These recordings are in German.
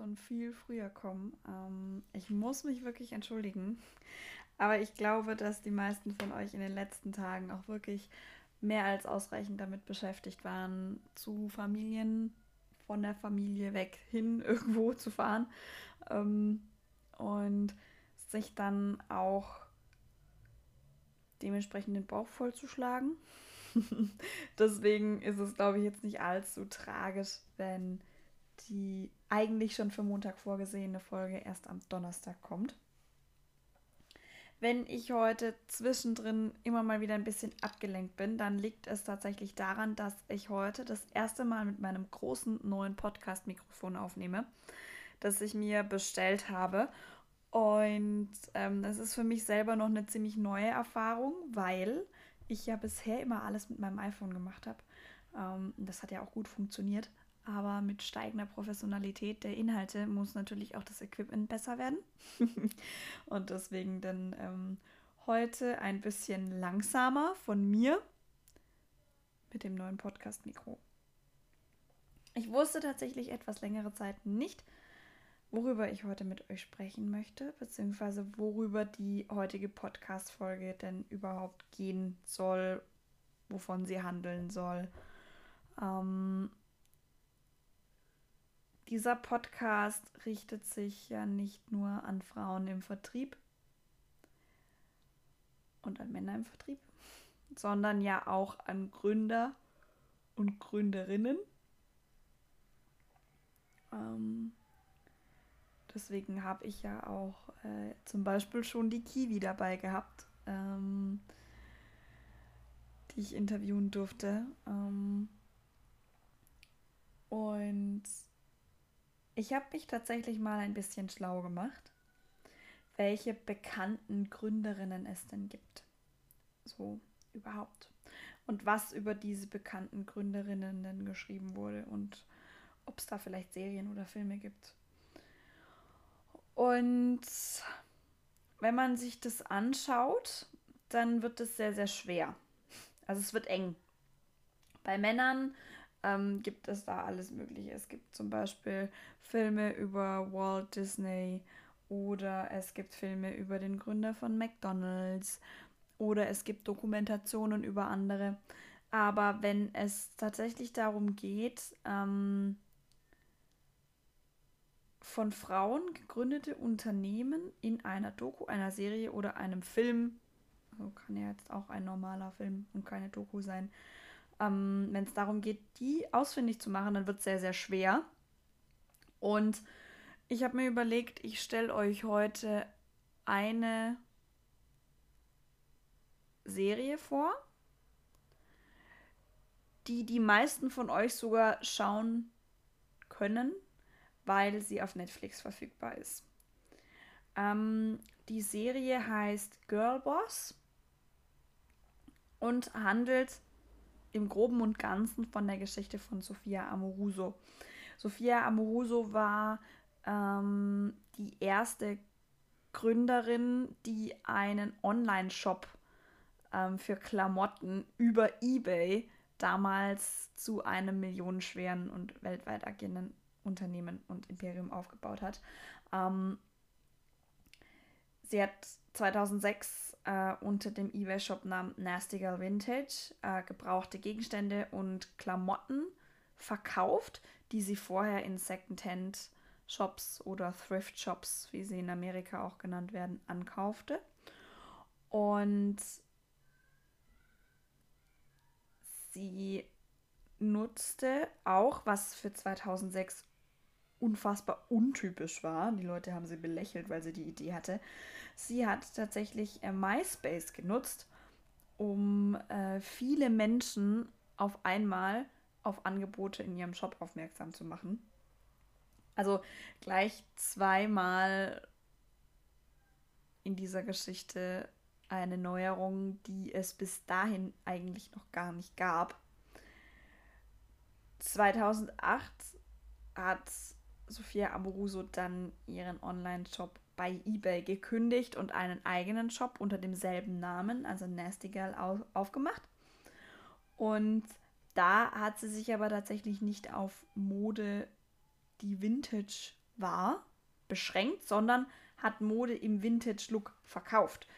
schon viel früher kommen. Ähm, ich muss mich wirklich entschuldigen. Aber ich glaube, dass die meisten von euch in den letzten Tagen auch wirklich mehr als ausreichend damit beschäftigt waren, zu Familien von der Familie weg hin irgendwo zu fahren. Ähm, und sich dann auch dementsprechend den Bauch vollzuschlagen. Deswegen ist es, glaube ich, jetzt nicht allzu tragisch, wenn die eigentlich schon für Montag vorgesehene Folge erst am Donnerstag kommt. Wenn ich heute zwischendrin immer mal wieder ein bisschen abgelenkt bin, dann liegt es tatsächlich daran, dass ich heute das erste Mal mit meinem großen neuen Podcast-Mikrofon aufnehme, das ich mir bestellt habe. Und ähm, das ist für mich selber noch eine ziemlich neue Erfahrung, weil ich ja bisher immer alles mit meinem iPhone gemacht habe. Ähm, das hat ja auch gut funktioniert. Aber mit steigender Professionalität der Inhalte muss natürlich auch das Equipment besser werden. und deswegen dann ähm, heute ein bisschen langsamer von mir mit dem neuen Podcast-Mikro. Ich wusste tatsächlich etwas längere Zeit nicht, worüber ich heute mit euch sprechen möchte, beziehungsweise worüber die heutige Podcast-Folge denn überhaupt gehen soll, wovon sie handeln soll. Ähm, dieser Podcast richtet sich ja nicht nur an Frauen im Vertrieb und an Männer im Vertrieb, sondern ja auch an Gründer und Gründerinnen. Ähm, Deswegen habe ich ja auch äh, zum Beispiel schon die Kiwi dabei gehabt, ähm, die ich interviewen durfte. Ähm, und ich habe mich tatsächlich mal ein bisschen schlau gemacht, welche bekannten Gründerinnen es denn gibt. So überhaupt. Und was über diese bekannten Gründerinnen denn geschrieben wurde und ob es da vielleicht Serien oder Filme gibt. Und wenn man sich das anschaut, dann wird es sehr, sehr schwer. Also es wird eng. Bei Männern ähm, gibt es da alles Mögliche. Es gibt zum Beispiel Filme über Walt Disney oder es gibt Filme über den Gründer von McDonald's oder es gibt Dokumentationen über andere. Aber wenn es tatsächlich darum geht, ähm, von Frauen gegründete Unternehmen in einer Doku, einer Serie oder einem Film, also kann ja jetzt auch ein normaler Film und keine Doku sein, ähm, wenn es darum geht, die ausfindig zu machen, dann wird es sehr, sehr schwer. Und ich habe mir überlegt, ich stelle euch heute eine Serie vor, die die meisten von euch sogar schauen können, weil sie auf Netflix verfügbar ist. Ähm, die Serie heißt Girlboss und handelt im Groben und Ganzen von der Geschichte von Sophia Amoruso. Sophia Amoruso war ähm, die erste Gründerin, die einen Online-Shop ähm, für Klamotten über eBay damals zu einem millionenschweren und weltweit agierenden Unternehmen und Imperium aufgebaut hat. Ähm, sie hat 2006 äh, unter dem eBay-Shop-Namen Nasty Girl Vintage äh, gebrauchte Gegenstände und Klamotten verkauft, die sie vorher in Secondhand-Shops oder Thrift-Shops, wie sie in Amerika auch genannt werden, ankaufte. Und sie nutzte auch, was für 2006 unfassbar untypisch war. Die Leute haben sie belächelt, weil sie die Idee hatte. Sie hat tatsächlich äh, MySpace genutzt, um äh, viele Menschen auf einmal auf Angebote in ihrem Shop aufmerksam zu machen. Also gleich zweimal in dieser Geschichte eine Neuerung, die es bis dahin eigentlich noch gar nicht gab. 2008 hat Sophia Amoruso dann ihren Online-Shop bei eBay gekündigt und einen eigenen Shop unter demselben Namen, also Nasty Girl, auf, aufgemacht. Und da hat sie sich aber tatsächlich nicht auf Mode, die Vintage war beschränkt, sondern hat Mode im Vintage-Look verkauft.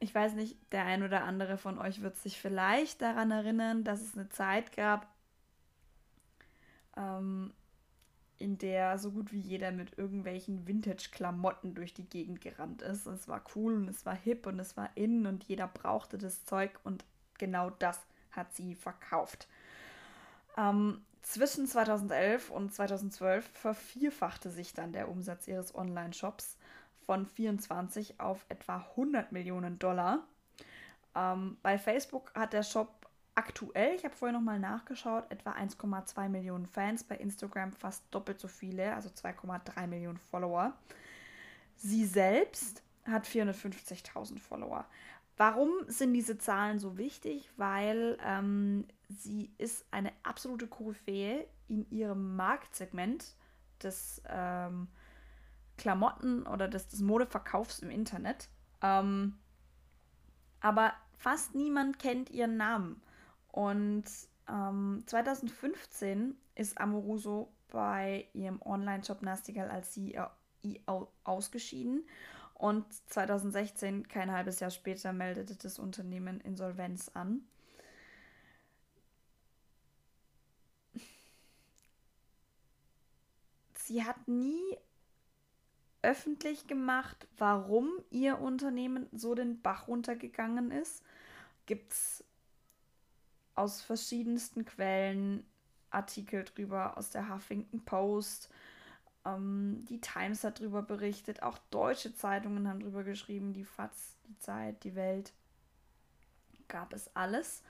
Ich weiß nicht, der ein oder andere von euch wird sich vielleicht daran erinnern, dass es eine Zeit gab, ähm, in der so gut wie jeder mit irgendwelchen Vintage-Klamotten durch die Gegend gerannt ist. Es war cool und es war hip und es war in und jeder brauchte das Zeug und genau das hat sie verkauft. Ähm, zwischen 2011 und 2012 vervierfachte sich dann der Umsatz ihres Online-Shops von 24 auf etwa 100 Millionen Dollar. Ähm, bei Facebook hat der Shop aktuell, ich habe vorher nochmal nachgeschaut, etwa 1,2 Millionen Fans, bei Instagram fast doppelt so viele, also 2,3 Millionen Follower. Sie selbst hat 450.000 Follower. Warum sind diese Zahlen so wichtig? Weil ähm, sie ist eine absolute Koryphäe in ihrem Marktsegment des ähm, Klamotten oder des, des Modeverkaufs im Internet. Ähm, aber fast niemand kennt ihren Namen. Und ähm, 2015 ist Amoruso bei ihrem Online-Shop Nastigal als CEO ausgeschieden. Und 2016, kein halbes Jahr später, meldete das Unternehmen Insolvenz an. Sie hat nie öffentlich gemacht, warum ihr Unternehmen so den Bach runtergegangen ist. Gibt es aus verschiedensten Quellen Artikel drüber, aus der Huffington Post. Ähm, die Times hat darüber berichtet, auch deutsche Zeitungen haben darüber geschrieben, die FAZ, die Zeit, die Welt. Gab es alles.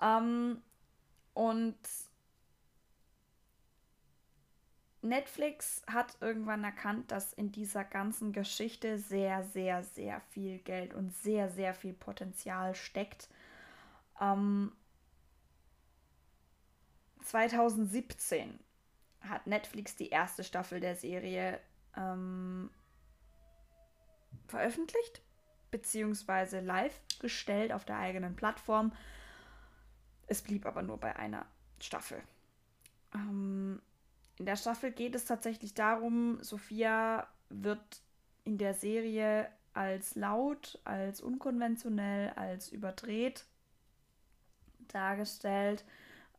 Ähm, und Netflix hat irgendwann erkannt, dass in dieser ganzen Geschichte sehr, sehr, sehr viel Geld und sehr, sehr viel Potenzial steckt. Ähm, 2017 hat Netflix die erste Staffel der Serie ähm, veröffentlicht, beziehungsweise live gestellt auf der eigenen Plattform. Es blieb aber nur bei einer Staffel. Ähm, in der Staffel geht es tatsächlich darum, Sophia wird in der Serie als laut, als unkonventionell, als überdreht dargestellt,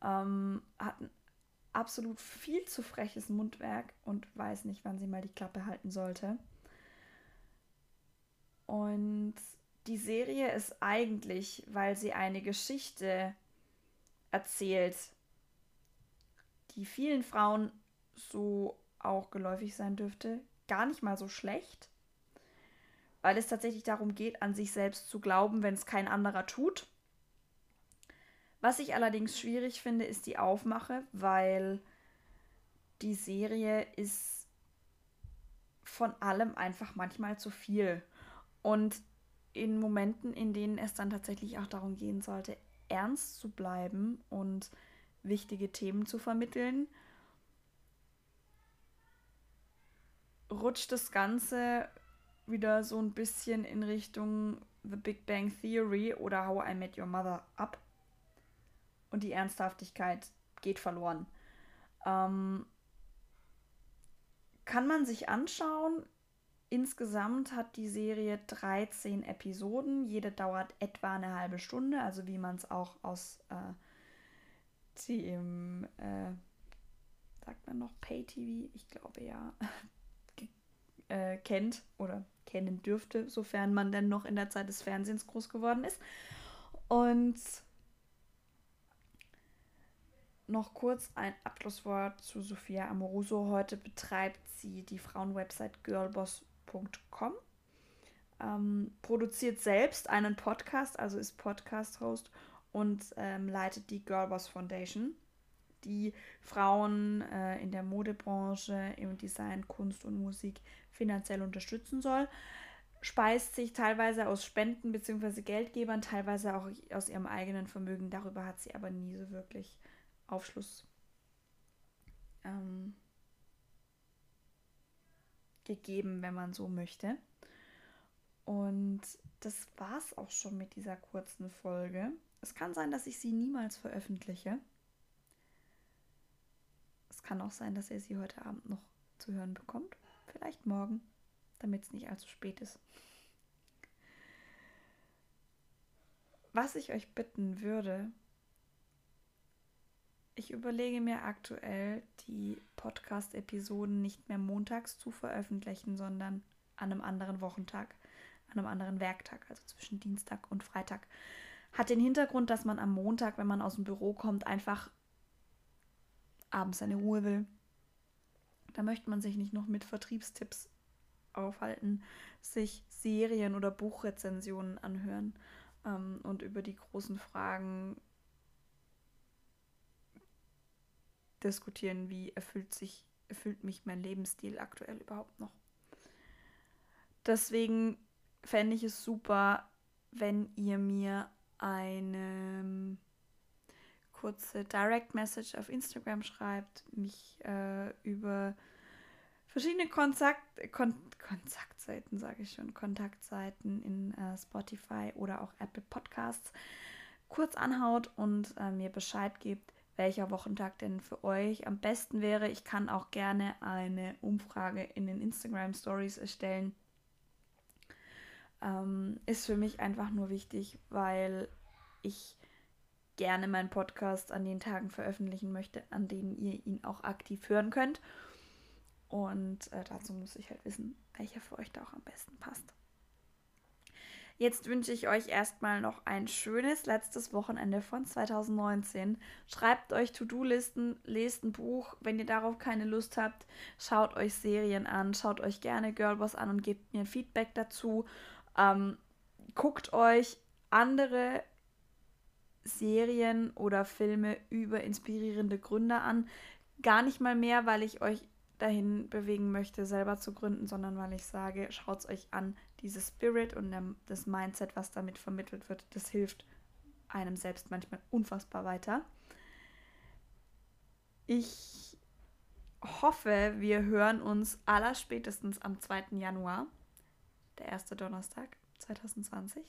ähm, hat ein absolut viel zu freches Mundwerk und weiß nicht, wann sie mal die Klappe halten sollte. Und die Serie ist eigentlich, weil sie eine Geschichte erzählt, die vielen Frauen so auch geläufig sein dürfte, gar nicht mal so schlecht, weil es tatsächlich darum geht, an sich selbst zu glauben, wenn es kein anderer tut. Was ich allerdings schwierig finde, ist die Aufmache, weil die Serie ist von allem einfach manchmal zu viel. Und in Momenten, in denen es dann tatsächlich auch darum gehen sollte, ernst zu bleiben und wichtige Themen zu vermitteln, rutscht das Ganze wieder so ein bisschen in Richtung The Big Bang Theory oder How I Met Your Mother ab. Und die Ernsthaftigkeit geht verloren. Ähm, kann man sich anschauen. Insgesamt hat die Serie 13 Episoden. Jede dauert etwa eine halbe Stunde, also wie man es auch aus äh, dem, äh, sagt man noch Pay-TV? Ich glaube ja, äh, kennt oder kennen dürfte, sofern man denn noch in der Zeit des Fernsehens groß geworden ist. Und noch kurz ein Abschlusswort zu Sophia Amoroso. Heute betreibt sie die Frauenwebsite girlboss.com, ähm, produziert selbst einen Podcast, also ist Podcast-Host und ähm, leitet die Girlboss Foundation die Frauen äh, in der Modebranche, im Design, Kunst und Musik finanziell unterstützen soll. Speist sich teilweise aus Spenden bzw. Geldgebern, teilweise auch aus ihrem eigenen Vermögen. Darüber hat sie aber nie so wirklich Aufschluss ähm, gegeben, wenn man so möchte. Und das war es auch schon mit dieser kurzen Folge. Es kann sein, dass ich sie niemals veröffentliche. Es kann auch sein, dass ihr sie heute Abend noch zu hören bekommt. Vielleicht morgen, damit es nicht allzu spät ist. Was ich euch bitten würde, ich überlege mir aktuell, die Podcast-Episoden nicht mehr montags zu veröffentlichen, sondern an einem anderen Wochentag, an einem anderen Werktag, also zwischen Dienstag und Freitag. Hat den Hintergrund, dass man am Montag, wenn man aus dem Büro kommt, einfach abends seine Ruhe will. Da möchte man sich nicht noch mit Vertriebstipps aufhalten, sich Serien oder Buchrezensionen anhören ähm, und über die großen Fragen diskutieren, wie erfüllt sich, erfüllt mich mein Lebensstil aktuell überhaupt noch. Deswegen fände ich es super, wenn ihr mir eine kurze Direct Message auf Instagram schreibt, mich äh, über verschiedene Kontakt, Kon Kontaktseiten, sage ich schon, Kontaktseiten in äh, Spotify oder auch Apple Podcasts kurz anhaut und äh, mir Bescheid gibt, welcher Wochentag denn für euch am besten wäre. Ich kann auch gerne eine Umfrage in den Instagram Stories erstellen. Ähm, ist für mich einfach nur wichtig, weil ich gerne meinen Podcast an den Tagen veröffentlichen möchte, an denen ihr ihn auch aktiv hören könnt. Und äh, dazu muss ich halt wissen, welcher für euch da auch am besten passt. Jetzt wünsche ich euch erstmal noch ein schönes letztes Wochenende von 2019. Schreibt euch To-Do-Listen, lest ein Buch. Wenn ihr darauf keine Lust habt, schaut euch Serien an, schaut euch gerne Girlboss an und gebt mir ein Feedback dazu. Ähm, guckt euch andere Serien oder Filme über inspirierende Gründer an. Gar nicht mal mehr, weil ich euch dahin bewegen möchte, selber zu gründen, sondern weil ich sage, schaut es euch an, dieses Spirit und das Mindset, was damit vermittelt wird, das hilft einem selbst manchmal unfassbar weiter. Ich hoffe, wir hören uns allerspätestens am 2. Januar, der erste Donnerstag 2020.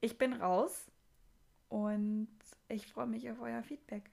Ich bin raus und ich freue mich auf euer Feedback.